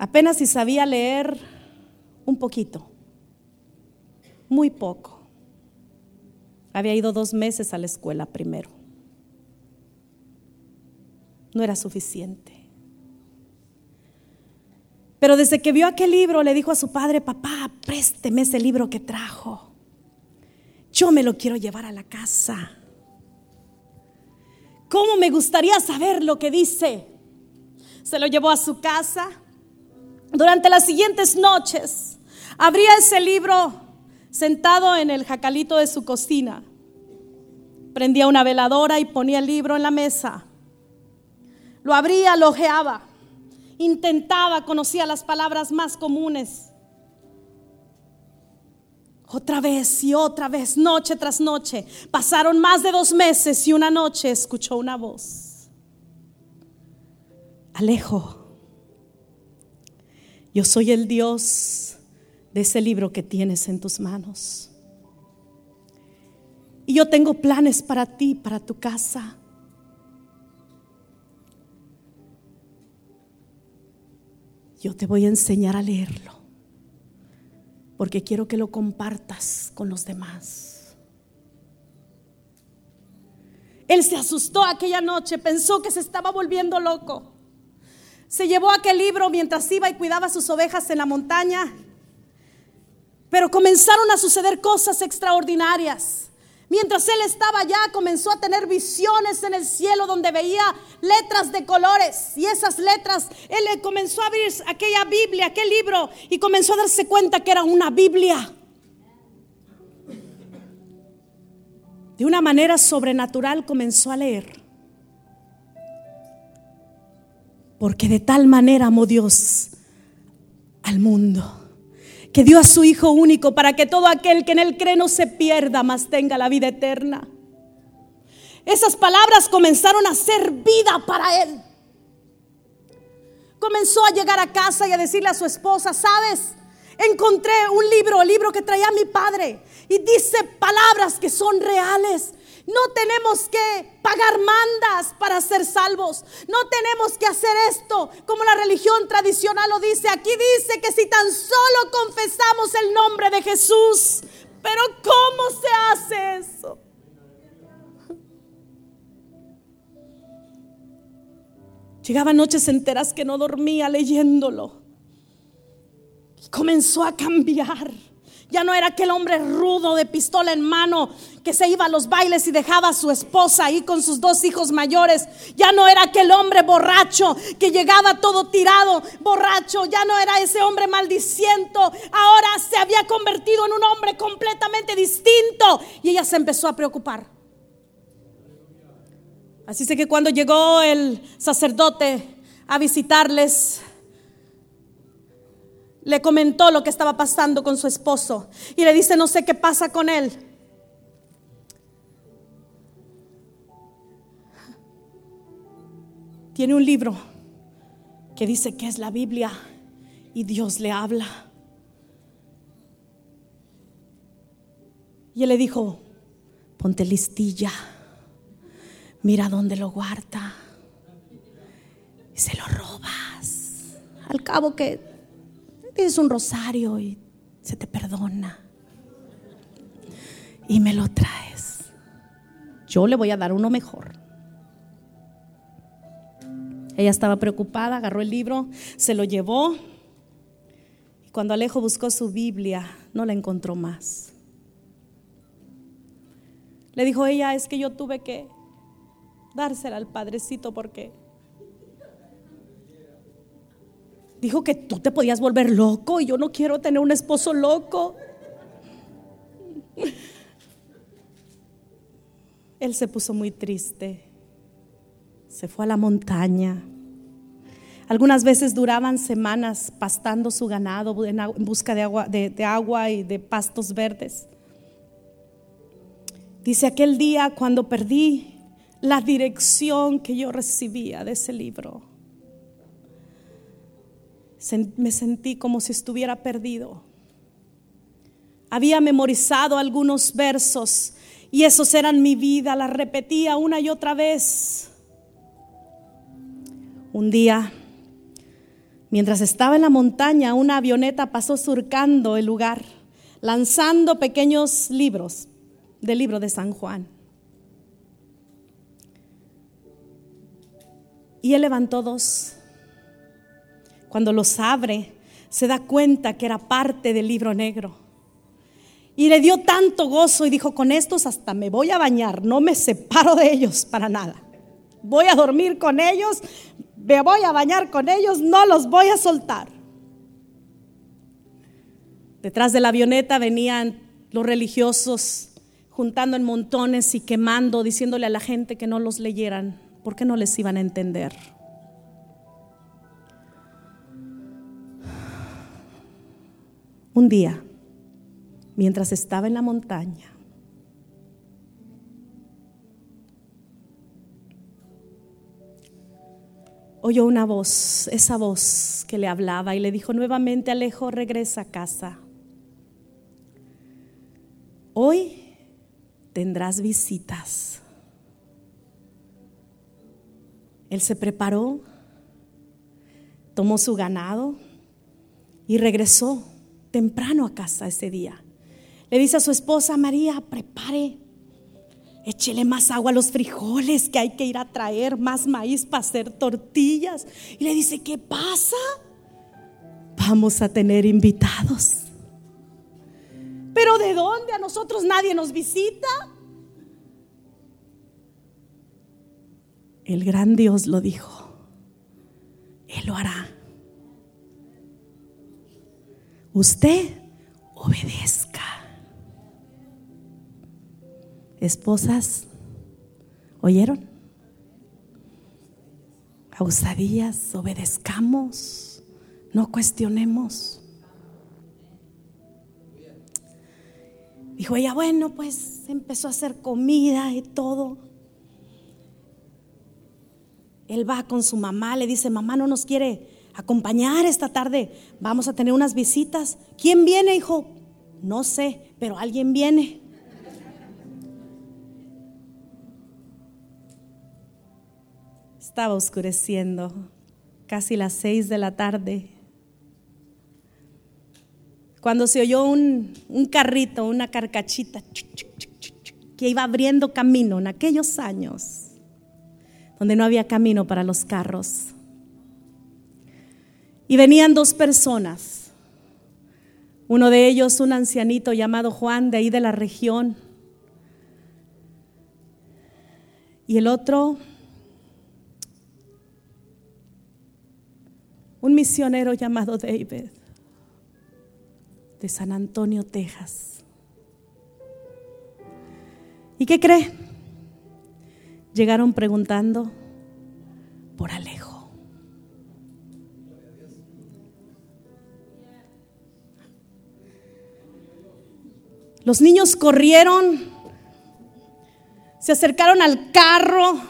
Apenas si sabía leer un poquito, muy poco. Había ido dos meses a la escuela primero. No era suficiente. Pero desde que vio aquel libro le dijo a su padre, papá, présteme ese libro que trajo. Yo me lo quiero llevar a la casa. ¿Cómo me gustaría saber lo que dice? Se lo llevó a su casa. Durante las siguientes noches abría ese libro sentado en el jacalito de su cocina. Prendía una veladora y ponía el libro en la mesa. Lo abría, lo ojeaba intentaba, conocía las palabras más comunes. Otra vez y otra vez, noche tras noche. Pasaron más de dos meses y una noche escuchó una voz. Alejo, yo soy el Dios de ese libro que tienes en tus manos. Y yo tengo planes para ti, para tu casa. Yo te voy a enseñar a leerlo, porque quiero que lo compartas con los demás. Él se asustó aquella noche, pensó que se estaba volviendo loco. Se llevó aquel libro mientras iba y cuidaba sus ovejas en la montaña. Pero comenzaron a suceder cosas extraordinarias. Mientras él estaba allá, comenzó a tener visiones en el cielo donde veía letras de colores. Y esas letras, él comenzó a abrir aquella Biblia, aquel libro, y comenzó a darse cuenta que era una Biblia. De una manera sobrenatural comenzó a leer. Porque de tal manera amó Dios al mundo que dio a su Hijo único para que todo aquel que en él cree no se pierda, mas tenga la vida eterna. Esas palabras comenzaron a ser vida para él. Comenzó a llegar a casa y a decirle a su esposa, ¿sabes? Encontré un libro, el libro que traía mi padre, y dice palabras que son reales. No tenemos que pagar mandas para ser salvos. No tenemos que hacer esto como la religión tradicional lo dice. Aquí dice que si tan solo confesamos el nombre de Jesús. Pero ¿cómo se hace eso? Llegaba noches enteras que no dormía leyéndolo. Y comenzó a cambiar. Ya no era aquel hombre rudo de pistola en mano que se iba a los bailes y dejaba a su esposa ahí con sus dos hijos mayores. Ya no era aquel hombre borracho que llegaba todo tirado, borracho. Ya no era ese hombre maldiciento. Ahora se había convertido en un hombre completamente distinto. Y ella se empezó a preocupar. Así sé que cuando llegó el sacerdote a visitarles, le comentó lo que estaba pasando con su esposo y le dice, no sé qué pasa con él. Tiene un libro que dice que es la Biblia y Dios le habla. Y él le dijo, ponte listilla, mira dónde lo guarda y se lo robas. Al cabo que es un rosario y se te perdona. Y me lo traes. Yo le voy a dar uno mejor. Ella estaba preocupada, agarró el libro, se lo llevó. Y cuando Alejo buscó su Biblia, no la encontró más. Le dijo ella, es que yo tuve que dársela al padrecito porque Dijo que tú te podías volver loco y yo no quiero tener un esposo loco. Él se puso muy triste. Se fue a la montaña. Algunas veces duraban semanas pastando su ganado en busca de agua, de agua y de pastos verdes. Dice aquel día cuando perdí la dirección que yo recibía de ese libro me sentí como si estuviera perdido. Había memorizado algunos versos y esos eran mi vida, la repetía una y otra vez. Un día, mientras estaba en la montaña, una avioneta pasó surcando el lugar, lanzando pequeños libros del libro de San Juan. Y él levantó dos cuando los abre, se da cuenta que era parte del libro negro. Y le dio tanto gozo y dijo, con estos hasta me voy a bañar, no me separo de ellos para nada. Voy a dormir con ellos, me voy a bañar con ellos, no los voy a soltar. Detrás de la avioneta venían los religiosos juntando en montones y quemando, diciéndole a la gente que no los leyeran, porque no les iban a entender. Un día, mientras estaba en la montaña, oyó una voz, esa voz que le hablaba y le dijo nuevamente, Alejo, regresa a casa. Hoy tendrás visitas. Él se preparó, tomó su ganado, Y regresó temprano a casa ese día. Le dice a su esposa María, prepare, échele más agua a los frijoles, que hay que ir a traer más maíz para hacer tortillas. Y le dice, ¿qué pasa? Vamos a tener invitados. Pero ¿de dónde? A nosotros nadie nos visita. El gran Dios lo dijo. Él lo hará. Usted obedezca. Esposas, ¿oyeron? A obedezcamos, no cuestionemos. Dijo ella, bueno, pues empezó a hacer comida y todo. Él va con su mamá, le dice, mamá no nos quiere acompañar esta tarde, vamos a tener unas visitas. ¿Quién viene, hijo? No sé, pero alguien viene. Estaba oscureciendo, casi las seis de la tarde cuando se oyó un, carrito, una carcachita que iba abriendo camino en aquellos años donde no había camino para los carros. Y venían dos personas, uno de ellos un ancianito llamado Juan de ahí de la región, y el otro un misionero llamado David de San Antonio, Texas. ¿Y qué cree? Llegaron preguntando Los niños corrieron, se acercaron al carro,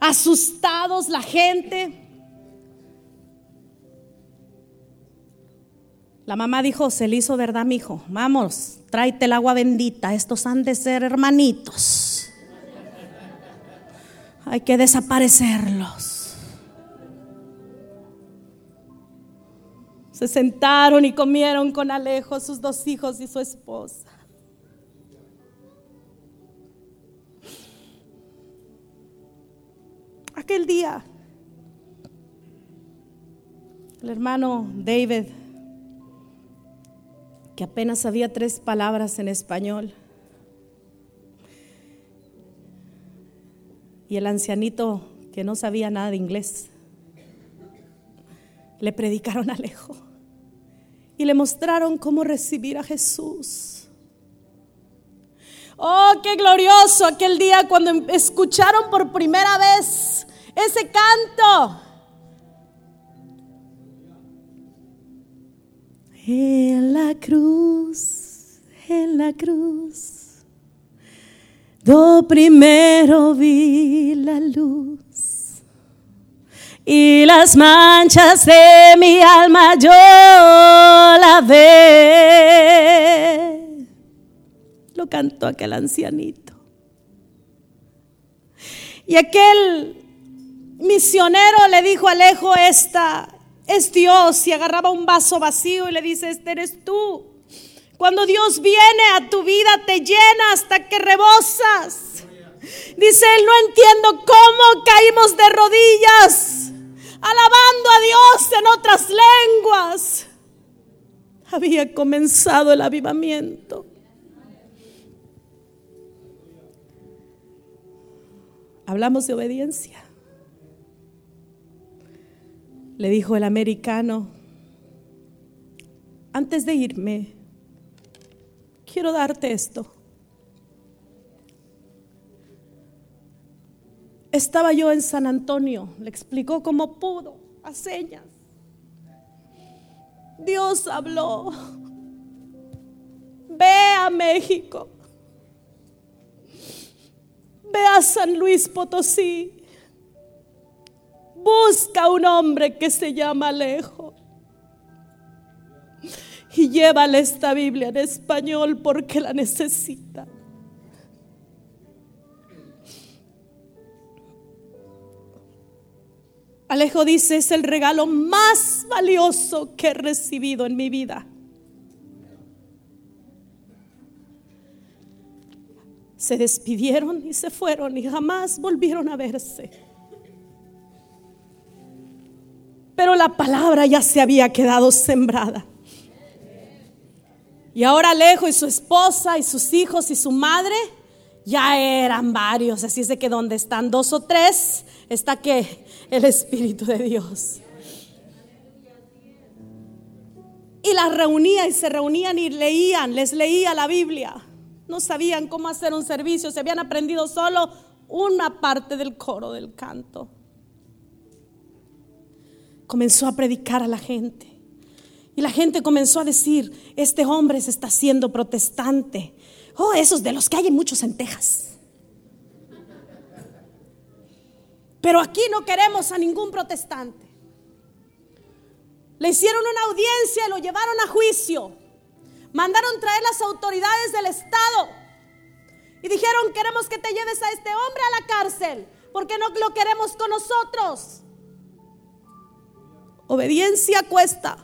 asustados la gente. La mamá dijo, se le hizo verdad, mi hijo. Vamos, tráete el agua bendita. Estos han de ser hermanitos. Hay que desaparecerlos. Se sentaron y comieron con Alejo, sus dos hijos y su esposa. Aquel día, el hermano David que apenas había tres palabras en español. Y el ancianito que no sabía nada de inglés, le predicaron a (laughs) Alejo y le mostraron cómo recibir a Jesús. Oh, qué glorioso aquel día cuando escucharon por primera vez ese canto. En la cruz, en la cruz, do primero vi la luz y las manchas de mi alma yo la ve. Lo cantó aquel ancianito. Y aquel misionero le dijo Alejo esta es Dios y agarraba un vaso vacío y le dice, este eres tú. Cuando Dios viene a tu vida te llena hasta que rebosas. Dice él, no entiendo cómo caímos de rodillas, alabando a Dios en otras lenguas. Había comenzado el avivamiento. Hablamos de obediencia le dijo el americano, antes de irme, quiero darte esto. Estaba yo en San Antonio, le explicó cómo pudo, a señas. Dios habló. Ve a México. Ve a San Luis Potosí. Busca un hombre que se llama Alejo. Y llévale esta Biblia en español porque la necesita. Alejo dice, es el regalo más valioso que he recibido en mi vida. Se despidieron y se fueron y jamás volvieron a verse. Pero la palabra ya se había quedado sembrada. Y ahora Alejo y su esposa y sus hijos y su madre ya eran varios. Así es de que donde están dos o tres está que el Espíritu de Dios. Y las reunía y se reunían y leían, les leía la Biblia. No sabían cómo hacer un servicio, se habían aprendido solo una parte del coro del canto. Comenzó a predicar a la gente. Y la gente comenzó a decir, este hombre se está haciendo protestante. Oh, esos de los que hay muchos en Texas. Pero aquí no queremos a ningún protestante. Le hicieron una audiencia y lo llevaron a juicio. Mandaron traer las autoridades del Estado. Y dijeron, queremos que te lleves a este hombre a la cárcel, porque no lo queremos con nosotros. Obediencia cuesta.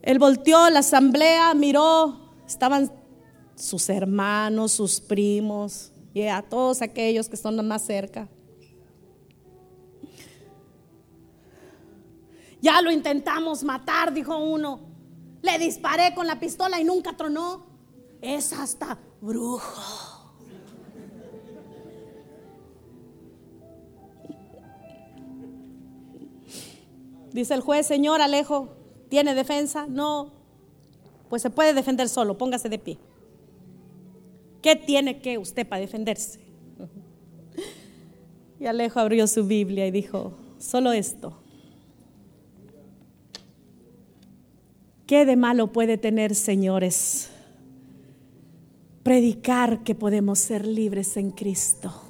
Él volteó la asamblea, miró, estaban sus hermanos, sus primos, y a todos aquellos que están más cerca. Ya lo intentamos matar, dijo uno. Le disparé con la pistola y nunca tronó. Es hasta brujo. Dice el juez, señor Alejo, ¿tiene defensa? No. Pues se puede defender solo, póngase de pie. ¿Qué tiene que usted para defenderse? (laughs) Y Alejo abrió su Biblia y dijo, solo esto. ¿Qué de malo puede tener, señores? Predicar que podemos ser libres en Cristo.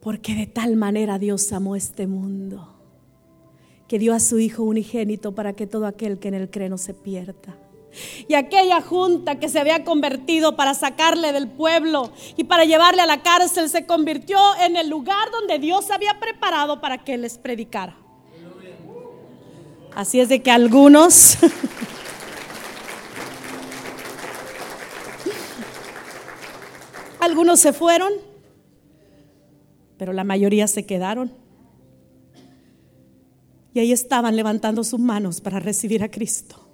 Porque de tal manera Dios amó este mundo, que dio a su Hijo unigénito para que todo aquel que en él cree no se pierda. Y aquella junta que se había convertido para sacarle del pueblo y para llevarle a la cárcel se convirtió en el lugar donde Dios había preparado para que les predicara. Así es de que algunos (laughs) algunos se fueron, pero la mayoría se quedaron. Y ahí estaban levantando sus manos para recibir a Cristo.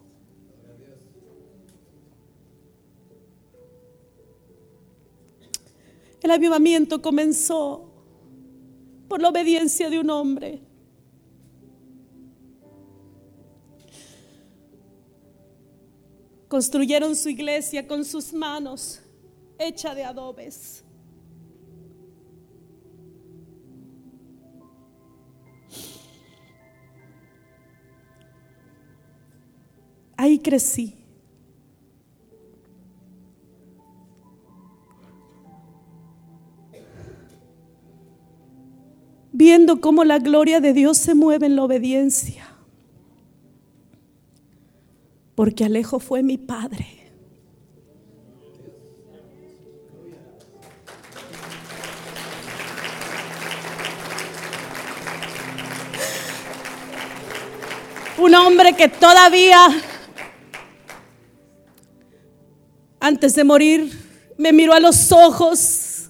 El avivamiento comenzó por la obediencia de un hombre. Construyeron su iglesia con sus manos, hecha de adobes. Ahí crecí. viendo cómo la gloria de Dios se mueve en la obediencia. Porque Alejo fue mi padre. Un hombre que todavía, antes de morir, me miró a los ojos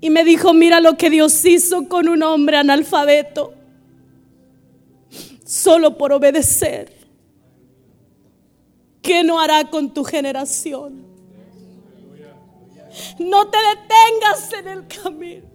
y me dijo, mira lo que Dios hizo con un hombre analfabeto, solo por obedecer. ¿Qué no hará con tu generación? No te detengas en el camino.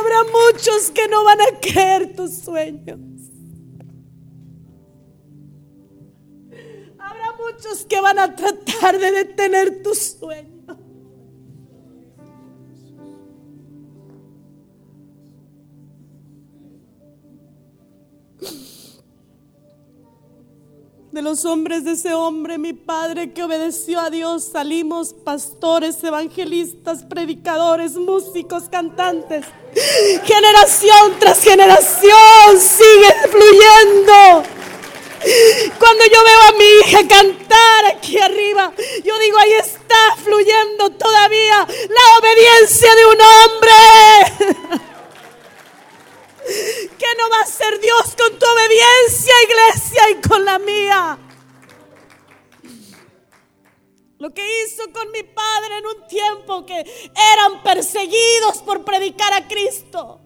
Habrá muchos que no van a creer tus sueños. Habrá muchos que van a tratar de detener tus sueños. De los hombres de ese hombre, mi padre, que obedeció a Dios, salimos pastores, evangelistas, predicadores, músicos, cantantes. Generación tras generación sigue fluyendo. Cuando yo veo a mi hija cantar aquí arriba, yo digo, ahí está fluyendo todavía la obediencia de un hombre. ¿Qué no va a hacer Dios con tu obediencia, iglesia, y con la mía? Lo que hizo con mi padre en un tiempo que eran perseguidos por predicar a Cristo.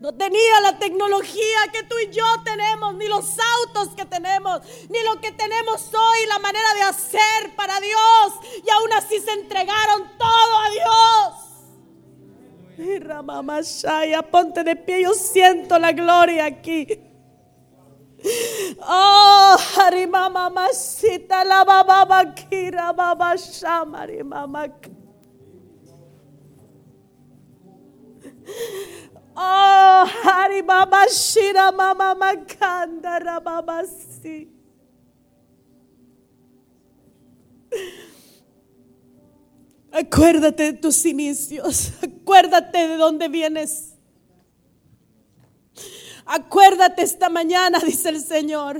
No tenía la tecnología que tú y yo tenemos, ni los autos que tenemos, ni lo que tenemos hoy, la manera de hacer para Dios. Y aún así se entregaron todo a Dios. Ramamashaya, ponte de pie, yo siento la gloria aquí. Oh, Harimama la Baba Kira, Baba Shamari, Mama. Oh, Harimama Shira, Mama Rababasi. Acuérdate de tus inicios. Acuérdate de dónde vienes. Acuérdate esta mañana, dice el Señor.